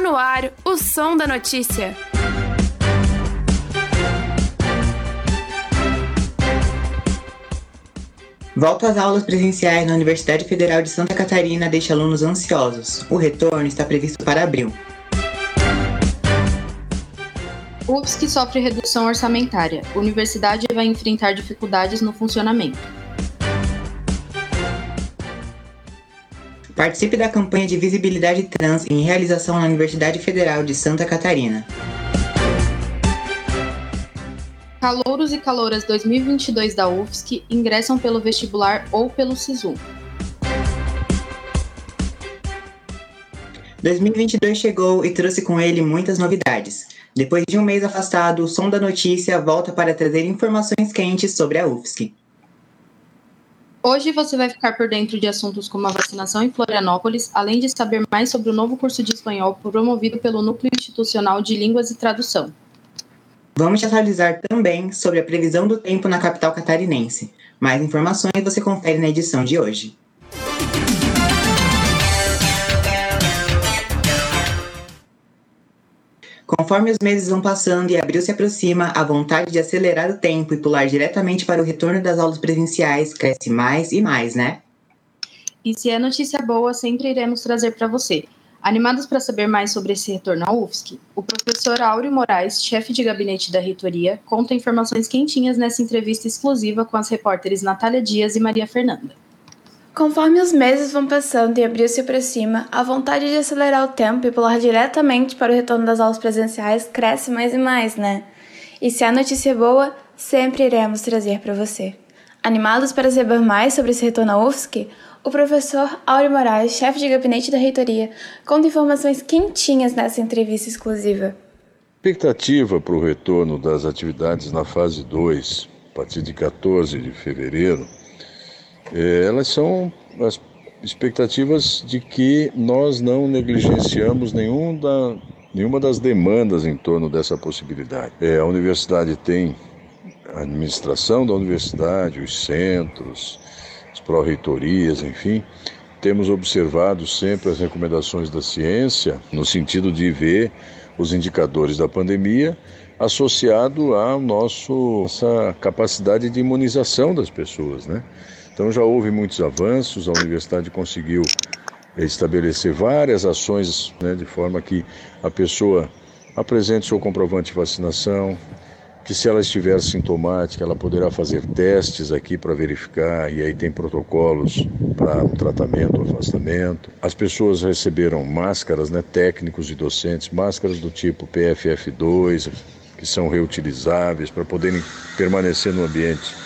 Está no ar o som da notícia. Volta às aulas presenciais na Universidade Federal de Santa Catarina deixa alunos ansiosos. O retorno está previsto para abril. UFSC sofre redução orçamentária. Universidade vai enfrentar dificuldades no funcionamento. Participe da campanha de visibilidade trans em realização na Universidade Federal de Santa Catarina. Calouros e calouras 2022 da UFSC ingressam pelo vestibular ou pelo SISU. 2022 chegou e trouxe com ele muitas novidades. Depois de um mês afastado, o Som da Notícia volta para trazer informações quentes sobre a UFSC. Hoje você vai ficar por dentro de assuntos como a vacinação em Florianópolis, além de saber mais sobre o novo curso de espanhol promovido pelo Núcleo Institucional de Línguas e Tradução. Vamos te atualizar também sobre a previsão do tempo na capital catarinense. Mais informações você confere na edição de hoje. Conforme os meses vão passando e abril se aproxima, a vontade de acelerar o tempo e pular diretamente para o retorno das aulas presenciais cresce mais e mais, né? E se é notícia boa, sempre iremos trazer para você. Animados para saber mais sobre esse retorno à UFSC, o professor Áureo Moraes, chefe de gabinete da reitoria, conta informações quentinhas nessa entrevista exclusiva com as repórteres Natália Dias e Maria Fernanda. Conforme os meses vão passando e abril se aproxima, a vontade de acelerar o tempo e pular diretamente para o retorno das aulas presenciais cresce mais e mais, né? E se a notícia é boa, sempre iremos trazer para você. Animados para saber mais sobre esse retorno à UFSC, o professor Áureo Moraes, chefe de gabinete da reitoria, conta informações quentinhas nessa entrevista exclusiva. Expectativa para o retorno das atividades na fase 2, a partir de 14 de fevereiro, é, elas são as expectativas de que nós não negligenciamos nenhum da, nenhuma das demandas em torno dessa possibilidade. É, a universidade tem a administração da universidade, os centros, as pró-reitorias, enfim. Temos observado sempre as recomendações da ciência no sentido de ver os indicadores da pandemia associado à nossa capacidade de imunização das pessoas, né? Então já houve muitos avanços, a universidade conseguiu estabelecer várias ações né, de forma que a pessoa apresente seu comprovante de vacinação, que se ela estiver sintomática, ela poderá fazer testes aqui para verificar, e aí tem protocolos para tratamento, afastamento. As pessoas receberam máscaras, né, técnicos e docentes, máscaras do tipo PFF2, que são reutilizáveis para poderem permanecer no ambiente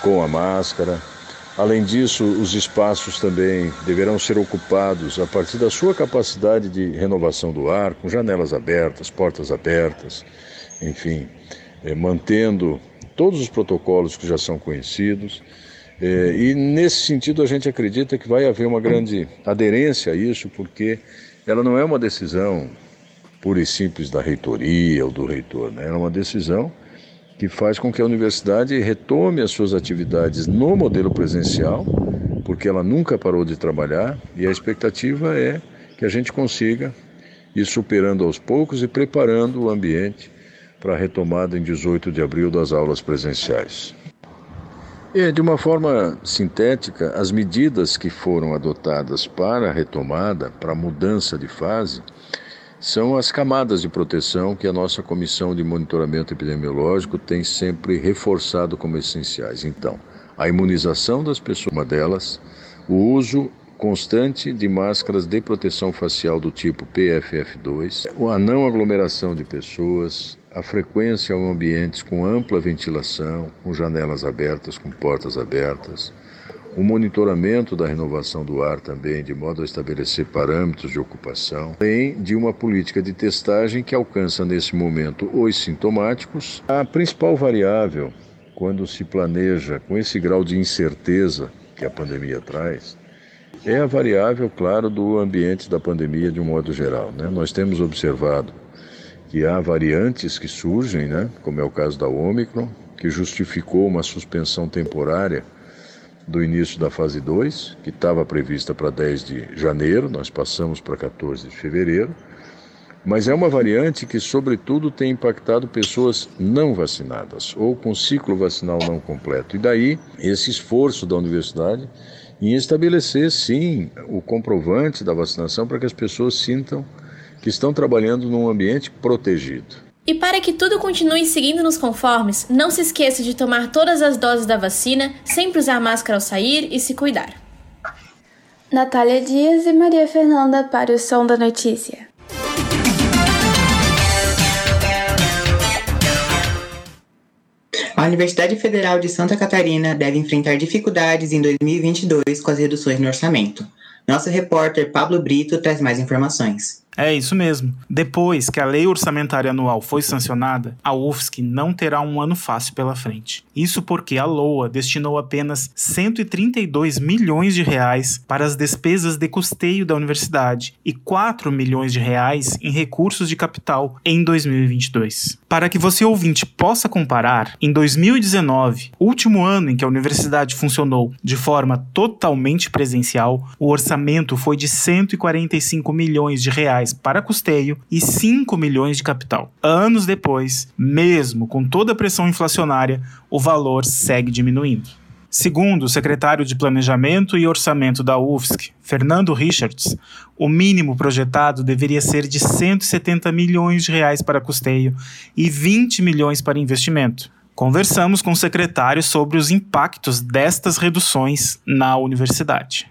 com a máscara. Além disso, os espaços também deverão ser ocupados a partir da sua capacidade de renovação do ar, com janelas abertas, portas abertas, enfim, é, mantendo todos os protocolos que já são conhecidos. É, e nesse sentido, a gente acredita que vai haver uma grande aderência a isso, porque ela não é uma decisão pura e simples da reitoria ou do reitor, né? é uma decisão que faz com que a universidade retome as suas atividades no modelo presencial, porque ela nunca parou de trabalhar e a expectativa é que a gente consiga ir superando aos poucos e preparando o ambiente para a retomada em 18 de abril das aulas presenciais. E, de uma forma sintética, as medidas que foram adotadas para a retomada, para a mudança de fase, são as camadas de proteção que a nossa comissão de monitoramento epidemiológico tem sempre reforçado como essenciais. Então, a imunização das pessoas, uma delas, o uso constante de máscaras de proteção facial do tipo PFF2, a não aglomeração de pessoas, a frequência a ambientes com ampla ventilação, com janelas abertas, com portas abertas, o monitoramento da renovação do ar também, de modo a estabelecer parâmetros de ocupação, além de uma política de testagem que alcança nesse momento os sintomáticos. A principal variável, quando se planeja com esse grau de incerteza que a pandemia traz, é a variável, claro, do ambiente da pandemia de um modo geral. Né? Nós temos observado que há variantes que surgem, né? como é o caso da Omicron, que justificou uma suspensão temporária do início da fase 2, que estava prevista para 10 de janeiro, nós passamos para 14 de fevereiro. mas é uma variante que, sobretudo, tem impactado pessoas não vacinadas ou com ciclo vacinal não completo. E daí esse esforço da universidade em estabelecer, sim, o comprovante da vacinação para que as pessoas sintam que estão trabalhando num ambiente protegido. E para que tudo continue seguindo nos conformes, não se esqueça de tomar todas as doses da vacina, sempre usar máscara ao sair e se cuidar. Natália Dias e Maria Fernanda para o Som da Notícia. A Universidade Federal de Santa Catarina deve enfrentar dificuldades em 2022 com as reduções no orçamento. Nosso repórter Pablo Brito traz mais informações. É isso mesmo. Depois que a lei orçamentária anual foi sancionada, a UFSC não terá um ano fácil pela frente. Isso porque a LOA destinou apenas 132 milhões de reais para as despesas de custeio da universidade e 4 milhões de reais em recursos de capital em 2022. Para que você ouvinte possa comparar, em 2019, último ano em que a universidade funcionou de forma totalmente presencial, o orçamento foi de 145 milhões de reais reais para custeio e 5 milhões de capital. Anos depois, mesmo com toda a pressão inflacionária, o valor segue diminuindo. Segundo o secretário de Planejamento e Orçamento da UFSC, Fernando Richards, o mínimo projetado deveria ser de 170 milhões de reais para custeio e 20 milhões para investimento. Conversamos com o secretário sobre os impactos destas reduções na universidade.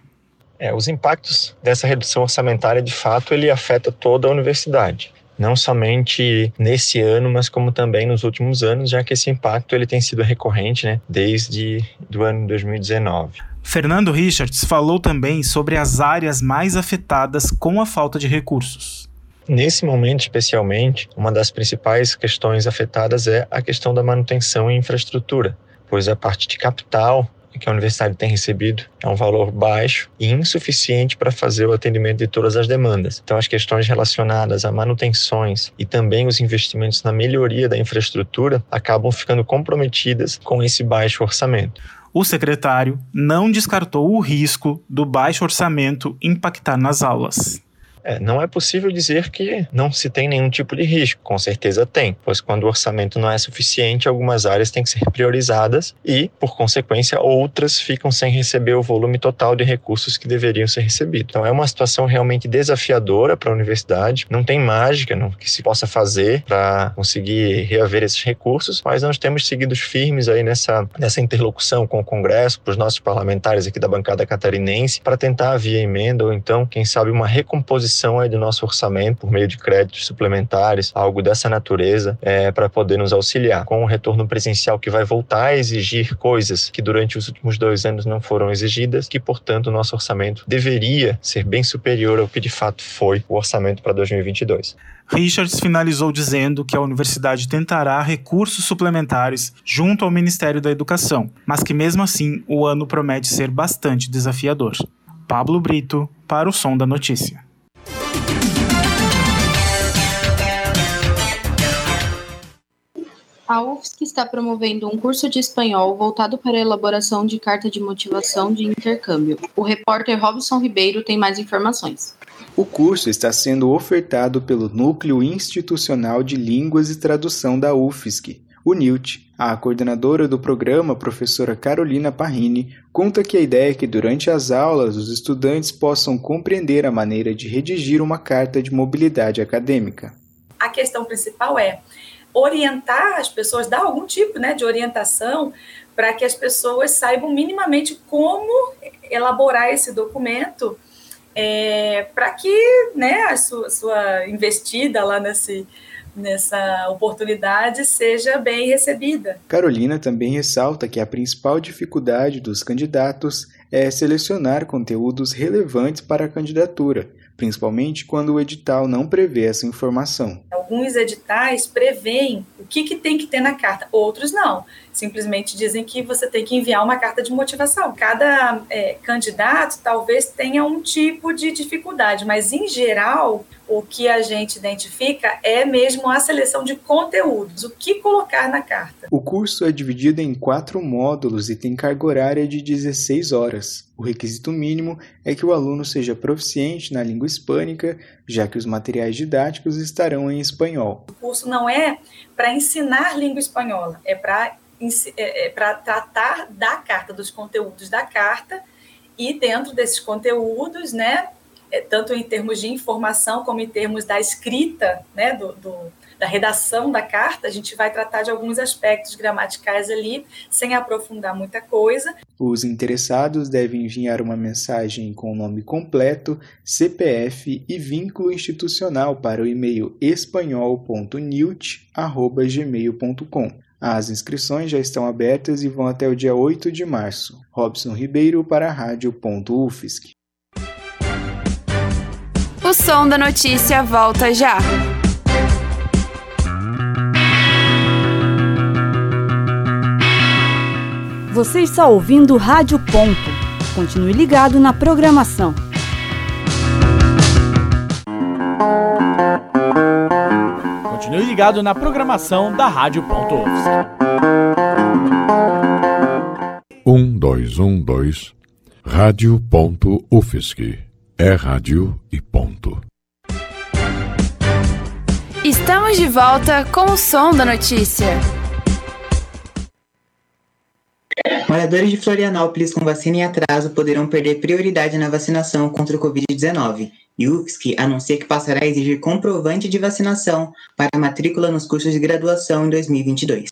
É, os impactos dessa redução orçamentária, de fato, ele afeta toda a universidade não somente nesse ano, mas como também nos últimos anos, já que esse impacto ele tem sido recorrente, né, desde do ano 2019. Fernando Richards falou também sobre as áreas mais afetadas com a falta de recursos. Nesse momento, especialmente, uma das principais questões afetadas é a questão da manutenção e infraestrutura, pois a parte de capital que a universidade tem recebido é um valor baixo e insuficiente para fazer o atendimento de todas as demandas. Então, as questões relacionadas a manutenções e também os investimentos na melhoria da infraestrutura acabam ficando comprometidas com esse baixo orçamento. O secretário não descartou o risco do baixo orçamento impactar nas aulas. É, não é possível dizer que não se tem nenhum tipo de risco, com certeza tem, pois quando o orçamento não é suficiente, algumas áreas têm que ser priorizadas e, por consequência, outras ficam sem receber o volume total de recursos que deveriam ser recebidos. Então é uma situação realmente desafiadora para a universidade, não tem mágica não, que se possa fazer para conseguir reaver esses recursos, mas nós temos seguido firmes aí nessa, nessa interlocução com o Congresso, para os nossos parlamentares aqui da bancada catarinense, para tentar via emenda ou então, quem sabe, uma recomposição aí do nosso orçamento por meio de créditos suplementares, algo dessa natureza, é, para poder nos auxiliar. Com o retorno presencial que vai voltar a exigir coisas que durante os últimos dois anos não foram exigidas, que, portanto, o nosso orçamento deveria ser bem superior ao que de fato foi o orçamento para 2022. Richards finalizou dizendo que a universidade tentará recursos suplementares junto ao Ministério da Educação, mas que mesmo assim o ano promete ser bastante desafiador. Pablo Brito, para o Som da Notícia. A UFSC está promovendo um curso de espanhol voltado para a elaboração de carta de motivação de intercâmbio. O repórter Robson Ribeiro tem mais informações. O curso está sendo ofertado pelo Núcleo Institucional de Línguas e Tradução da UFSC, o NILT. A coordenadora do programa, professora Carolina Parrini, conta que a ideia é que durante as aulas os estudantes possam compreender a maneira de redigir uma carta de mobilidade acadêmica. A questão principal é orientar as pessoas, dar algum tipo né, de orientação para que as pessoas saibam minimamente como elaborar esse documento é, para que né, a sua, sua investida lá nesse, nessa oportunidade seja bem recebida. Carolina também ressalta que a principal dificuldade dos candidatos é selecionar conteúdos relevantes para a candidatura, principalmente quando o edital não prevê essa informação. Alguns editais prevêem o que, que tem que ter na carta, outros não. Simplesmente dizem que você tem que enviar uma carta de motivação. Cada é, candidato talvez tenha um tipo de dificuldade, mas em geral o que a gente identifica é mesmo a seleção de conteúdos, o que colocar na carta. O curso é dividido em quatro módulos e tem carga horária de 16 horas. O requisito mínimo é que o aluno seja proficiente na língua hispânica, já que os materiais didáticos estarão em espanhol. O curso não é para ensinar língua espanhola, é para é, é tratar da carta, dos conteúdos da carta, e dentro desses conteúdos, né, tanto em termos de informação como em termos da escrita, né, do, do, da redação da carta, a gente vai tratar de alguns aspectos gramaticais ali, sem aprofundar muita coisa. Os interessados devem enviar uma mensagem com o nome completo, CPF e vínculo institucional para o e-mail espanhol.newt.gmail.com. As inscrições já estão abertas e vão até o dia 8 de março. Robson Ribeiro para a Rádio.UFSC. O som da notícia volta já. Você está ouvindo Rádio Ponto. Continue ligado na programação. Continue ligado na programação da Rádio Ponto. Um dois um dois Rádio Ponto UFSC. É rádio e ponto. Estamos de volta com o som da notícia. Moradores de Florianópolis com vacina em atraso poderão perder prioridade na vacinação contra o Covid-19. E UFSC anuncia que passará a exigir comprovante de vacinação para a matrícula nos cursos de graduação em 2022.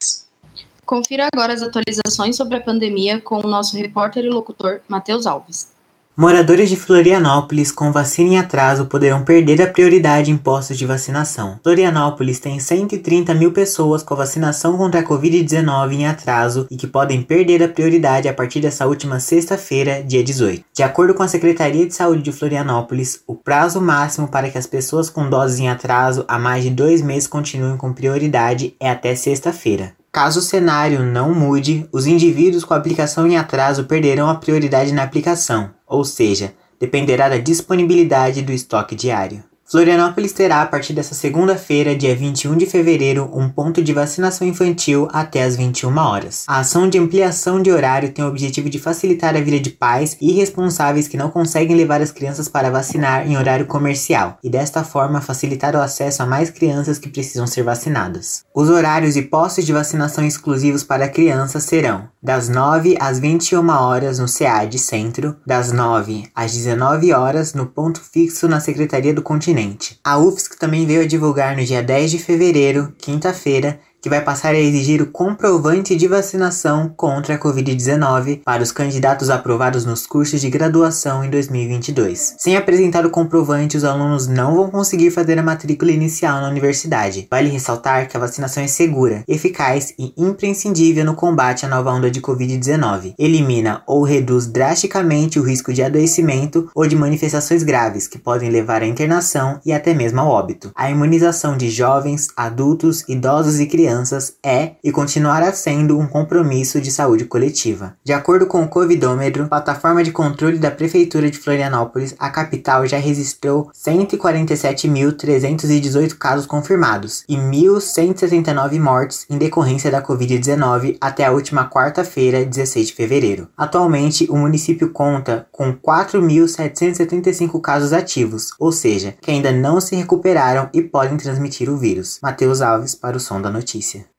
Confira agora as atualizações sobre a pandemia com o nosso repórter e locutor Matheus Alves. Moradores de Florianópolis com vacina em atraso poderão perder a prioridade em postos de vacinação. Florianópolis tem 130 mil pessoas com a vacinação contra a Covid-19 em atraso e que podem perder a prioridade a partir dessa última sexta-feira, dia 18. De acordo com a Secretaria de Saúde de Florianópolis, o prazo máximo para que as pessoas com doses em atraso há mais de dois meses continuem com prioridade é até sexta-feira. Caso o cenário não mude, os indivíduos com aplicação em atraso perderão a prioridade na aplicação, ou seja, dependerá da disponibilidade do estoque diário. Florianópolis terá, a partir dessa segunda-feira, dia 21 de fevereiro, um ponto de vacinação infantil até às 21 horas. A ação de ampliação de horário tem o objetivo de facilitar a vida de pais e responsáveis que não conseguem levar as crianças para vacinar em horário comercial e, desta forma, facilitar o acesso a mais crianças que precisam ser vacinadas. Os horários e postos de vacinação exclusivos para crianças serão das 9 às 21 horas no CEAD Centro, das 9 às 19 horas no ponto fixo na Secretaria do Continente A UFSC também veio a divulgar no dia 10 de fevereiro, quinta-feira, que vai passar a exigir o comprovante de vacinação contra a Covid-19 para os candidatos aprovados nos cursos de graduação em 2022. Sem apresentar o comprovante, os alunos não vão conseguir fazer a matrícula inicial na universidade. Vale ressaltar que a vacinação é segura, eficaz e imprescindível no combate à nova onda de Covid-19. Elimina ou reduz drasticamente o risco de adoecimento ou de manifestações graves que podem levar à internação e até mesmo ao óbito. A imunização de jovens, adultos, idosos e crianças crianças é e continuará sendo um compromisso de saúde coletiva. De acordo com o Covidômetro, plataforma de controle da Prefeitura de Florianópolis, a capital já registrou 147.318 casos confirmados e 1.179 mortes em decorrência da Covid-19 até a última quarta-feira, 16 de fevereiro. Atualmente, o município conta com 4.775 casos ativos, ou seja, que ainda não se recuperaram e podem transmitir o vírus. Matheus Alves para o Som da Notícia notícia.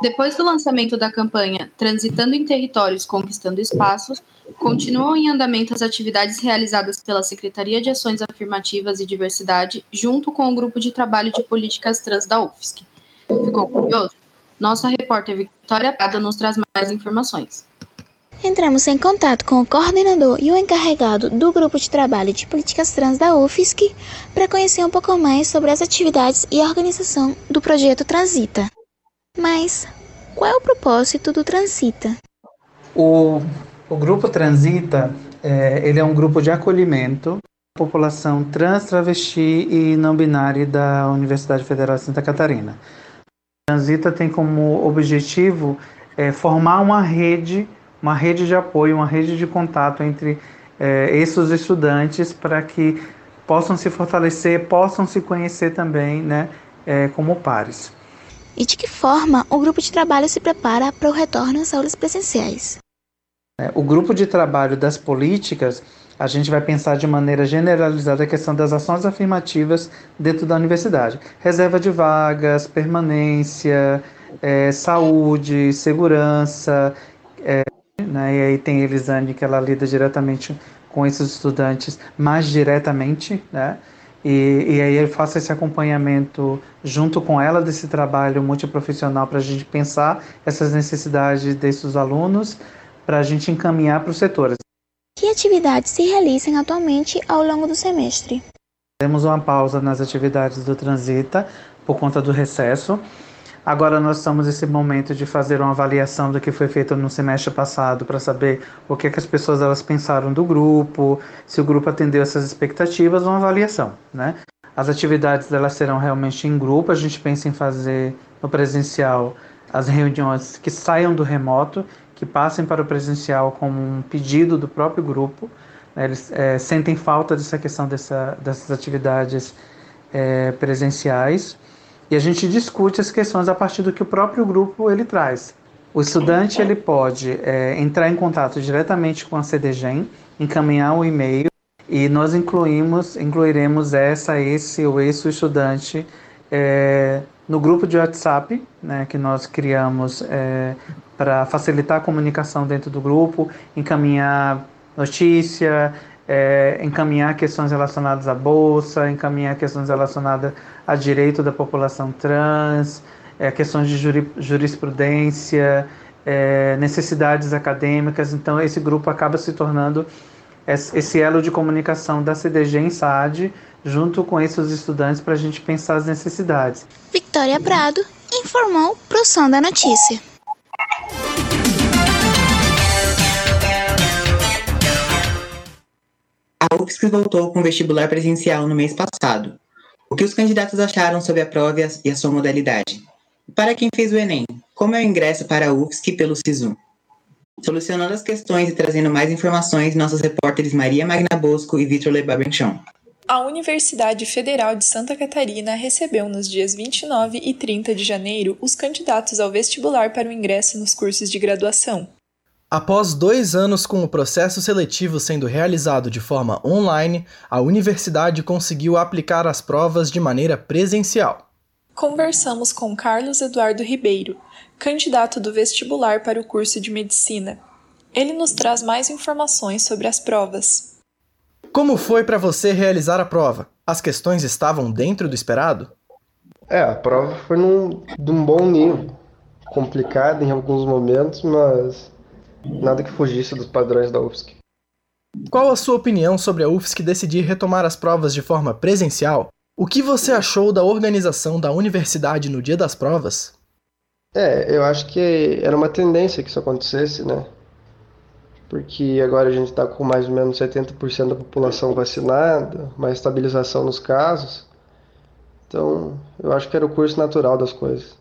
Depois do lançamento da campanha Transitando em Territórios, Conquistando Espaços, continuam em andamento as atividades realizadas pela Secretaria de Ações Afirmativas e Diversidade, junto com o Grupo de Trabalho de Políticas Trans da UFSC. Ficou curioso? Nossa repórter Victoria Prada nos traz mais informações. Entramos em contato com o coordenador e o encarregado do Grupo de Trabalho de Políticas Trans da UFSC para conhecer um pouco mais sobre as atividades e a organização do projeto Transita. Mas qual é o propósito do Transita? O, o Grupo Transita é, ele é um grupo de acolhimento da população trans, travesti e não binária da Universidade Federal de Santa Catarina. O Transita tem como objetivo é, formar uma rede uma rede de apoio, uma rede de contato entre é, esses estudantes para que possam se fortalecer, possam se conhecer também né, é, como pares. E de que forma o grupo de trabalho se prepara para o retorno às aulas presenciais? É, o grupo de trabalho das políticas, a gente vai pensar de maneira generalizada a questão das ações afirmativas dentro da universidade. Reserva de vagas, permanência, é, saúde, segurança, é, né, e aí tem Elisane que ela lida diretamente com esses estudantes, mais diretamente, né? E, e aí eu faço esse acompanhamento junto com ela desse trabalho multiprofissional para a gente pensar essas necessidades desses alunos, para a gente encaminhar para os setores. Que atividades se realizam atualmente ao longo do semestre? Temos uma pausa nas atividades do Transita por conta do recesso. Agora nós estamos nesse momento de fazer uma avaliação do que foi feito no semestre passado para saber o que, é que as pessoas elas pensaram do grupo, se o grupo atendeu essas expectativas, uma avaliação, né? As atividades elas serão realmente em grupo, a gente pensa em fazer no presencial as reuniões que saiam do remoto, que passem para o presencial como um pedido do próprio grupo. Né? Eles é, sentem falta dessa questão dessa, dessas atividades é, presenciais e a gente discute as questões a partir do que o próprio grupo ele traz. O estudante ele pode é, entrar em contato diretamente com a CDGEM, encaminhar um e-mail e nós incluímos, incluiremos essa, esse ou esse estudante é, no grupo de WhatsApp, né, que nós criamos é, para facilitar a comunicação dentro do grupo, encaminhar notícia, é, encaminhar questões relacionadas à bolsa, encaminhar questões relacionadas a direito da população trans, é, questões de juri, jurisprudência, é, necessidades acadêmicas. Então, esse grupo acaba se tornando esse elo de comunicação da CDG em SAD, junto com esses estudantes, para a gente pensar as necessidades. Victoria Prado informou para o da Notícia. A UFSC voltou com vestibular presencial no mês passado. O que os candidatos acharam sobre a prova e a sua modalidade? Para quem fez o Enem, como é o ingresso para a UFSC pelo SISU? Solucionando as questões e trazendo mais informações, nossos repórteres Maria Magna Bosco e Vitor Lebabenchon. A Universidade Federal de Santa Catarina recebeu nos dias 29 e 30 de janeiro os candidatos ao vestibular para o ingresso nos cursos de graduação. Após dois anos com o processo seletivo sendo realizado de forma online, a universidade conseguiu aplicar as provas de maneira presencial. Conversamos com Carlos Eduardo Ribeiro, candidato do vestibular para o curso de medicina. Ele nos traz mais informações sobre as provas. Como foi para você realizar a prova? As questões estavam dentro do esperado? É, a prova foi num, de um bom nível. Complicada em alguns momentos, mas Nada que fugisse dos padrões da UFSC. Qual a sua opinião sobre a UFSC decidir retomar as provas de forma presencial? O que você achou da organização da universidade no dia das provas? É, eu acho que era uma tendência que isso acontecesse, né? Porque agora a gente está com mais ou menos 70% da população vacinada, uma estabilização nos casos. Então, eu acho que era o curso natural das coisas.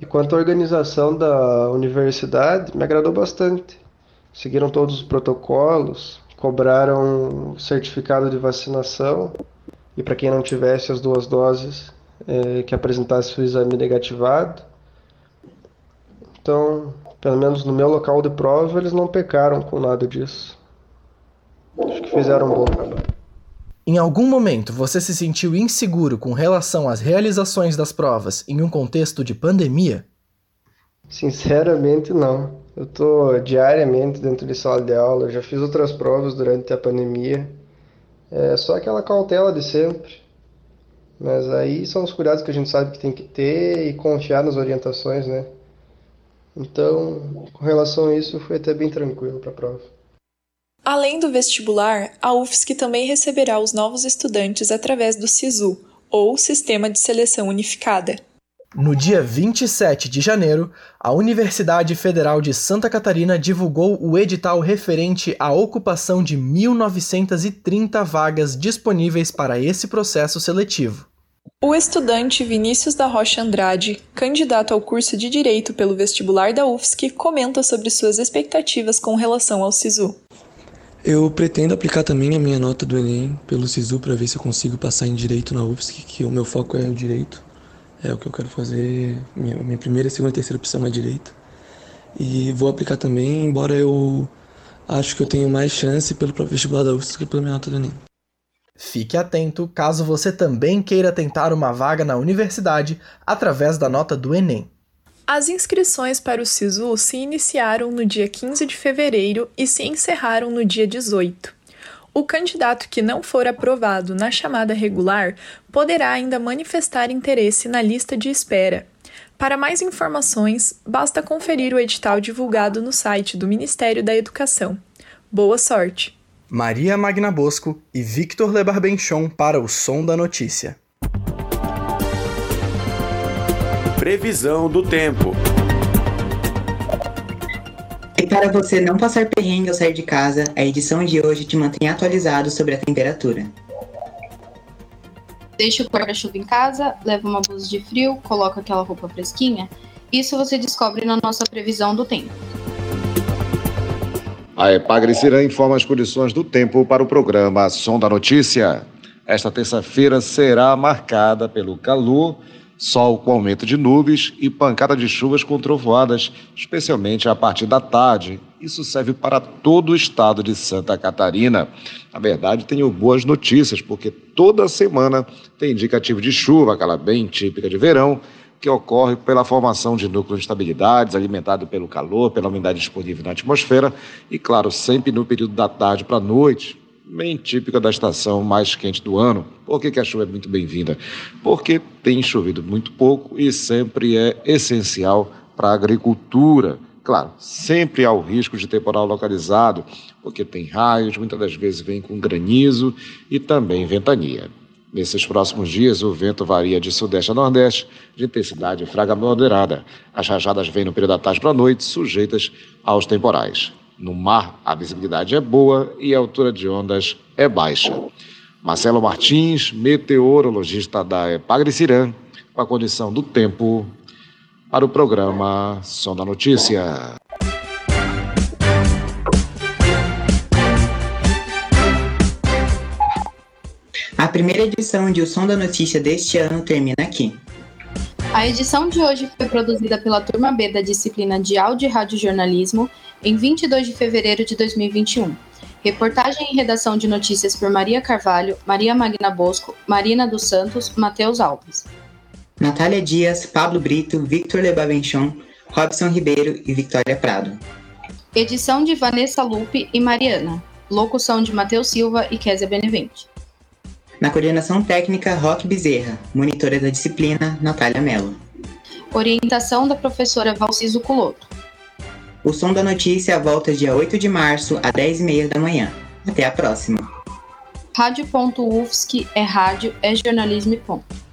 E quanto à organização da universidade, me agradou bastante. Seguiram todos os protocolos, cobraram certificado de vacinação e para quem não tivesse as duas doses, é, que apresentasse o exame negativado. Então, pelo menos no meu local de prova, eles não pecaram com nada disso. Acho que fizeram um bom trabalho. Em algum momento você se sentiu inseguro com relação às realizações das provas em um contexto de pandemia? Sinceramente, não. Eu estou diariamente dentro de sala de aula, já fiz outras provas durante a pandemia. É só aquela cautela de sempre. Mas aí são os cuidados que a gente sabe que tem que ter e confiar nas orientações, né? Então, com relação a isso, foi até bem tranquilo para a prova. Além do vestibular, a UFSC também receberá os novos estudantes através do SISU, ou Sistema de Seleção Unificada. No dia 27 de janeiro, a Universidade Federal de Santa Catarina divulgou o edital referente à ocupação de 1.930 vagas disponíveis para esse processo seletivo. O estudante Vinícius da Rocha Andrade, candidato ao curso de Direito pelo vestibular da UFSC, comenta sobre suas expectativas com relação ao SISU. Eu pretendo aplicar também a minha nota do Enem pelo SISU para ver se eu consigo passar em Direito na UFSC, que o meu foco é o Direito. É o que eu quero fazer. Minha, minha primeira, segunda e terceira opção é Direito. E vou aplicar também, embora eu acho que eu tenho mais chance pelo vestibular da UFSC que pela minha nota do Enem. Fique atento caso você também queira tentar uma vaga na universidade através da nota do Enem. As inscrições para o SISU se iniciaram no dia 15 de fevereiro e se encerraram no dia 18. O candidato que não for aprovado na chamada regular poderá ainda manifestar interesse na lista de espera. Para mais informações, basta conferir o edital divulgado no site do Ministério da Educação. Boa sorte! Maria Magna Bosco e Victor Lebarbenchon para o Som da Notícia. Previsão do tempo. E para você não passar perrengue ao sair de casa, a edição de hoje te mantém atualizado sobre a temperatura. Deixa o guarda-chuva em casa, leva uma blusa de frio, coloca aquela roupa fresquinha. Isso você descobre na nossa previsão do tempo. A Epagrecirã informa as condições do tempo para o programa Som da Notícia. Esta terça-feira será marcada pelo calor, sol com aumento de nuvens e pancada de chuvas com trovoadas, especialmente a partir da tarde. Isso serve para todo o estado de Santa Catarina. Na verdade, tenho boas notícias, porque toda semana tem indicativo de chuva, aquela bem típica de verão, que ocorre pela formação de núcleos de estabilidades, alimentado pelo calor, pela umidade disponível na atmosfera e, claro, sempre no período da tarde para a noite, bem típica da estação mais quente do ano. Por que, que a chuva é muito bem-vinda? Porque tem chovido muito pouco e sempre é essencial para a agricultura. Claro, sempre há o risco de temporal localizado, porque tem raios, muitas das vezes vem com granizo e também ventania. Nesses próximos dias, o vento varia de sudeste a nordeste, de intensidade fraca moderada. As rajadas vêm no período da tarde para a noite, sujeitas aos temporais. No mar, a visibilidade é boa e a altura de ondas é baixa. Marcelo Martins, meteorologista da Epagricirã, com a condição do tempo para o programa Som da Notícia. A primeira edição de O Som da Notícia deste ano termina aqui. A edição de hoje foi produzida pela turma B da disciplina de Áudio e Rádio Jornalismo em 22 de fevereiro de 2021. Reportagem e redação de notícias por Maria Carvalho, Maria Magna Bosco, Marina dos Santos, Matheus Alves. Natália Dias, Pablo Brito, Victor Lebavenchon, Robson Ribeiro e Victoria Prado. Edição de Vanessa Lupe e Mariana. Locução de Matheus Silva e Késia Benevente. Na coordenação técnica, Roque Bezerra. Monitora da disciplina, Natália Mello. Orientação da professora Valciso Culoto. O Som da Notícia volta dia 8 de março, às 10h30 da manhã. Até a próxima. Rádio.UFSC é rádio, é jornalismo e ponto.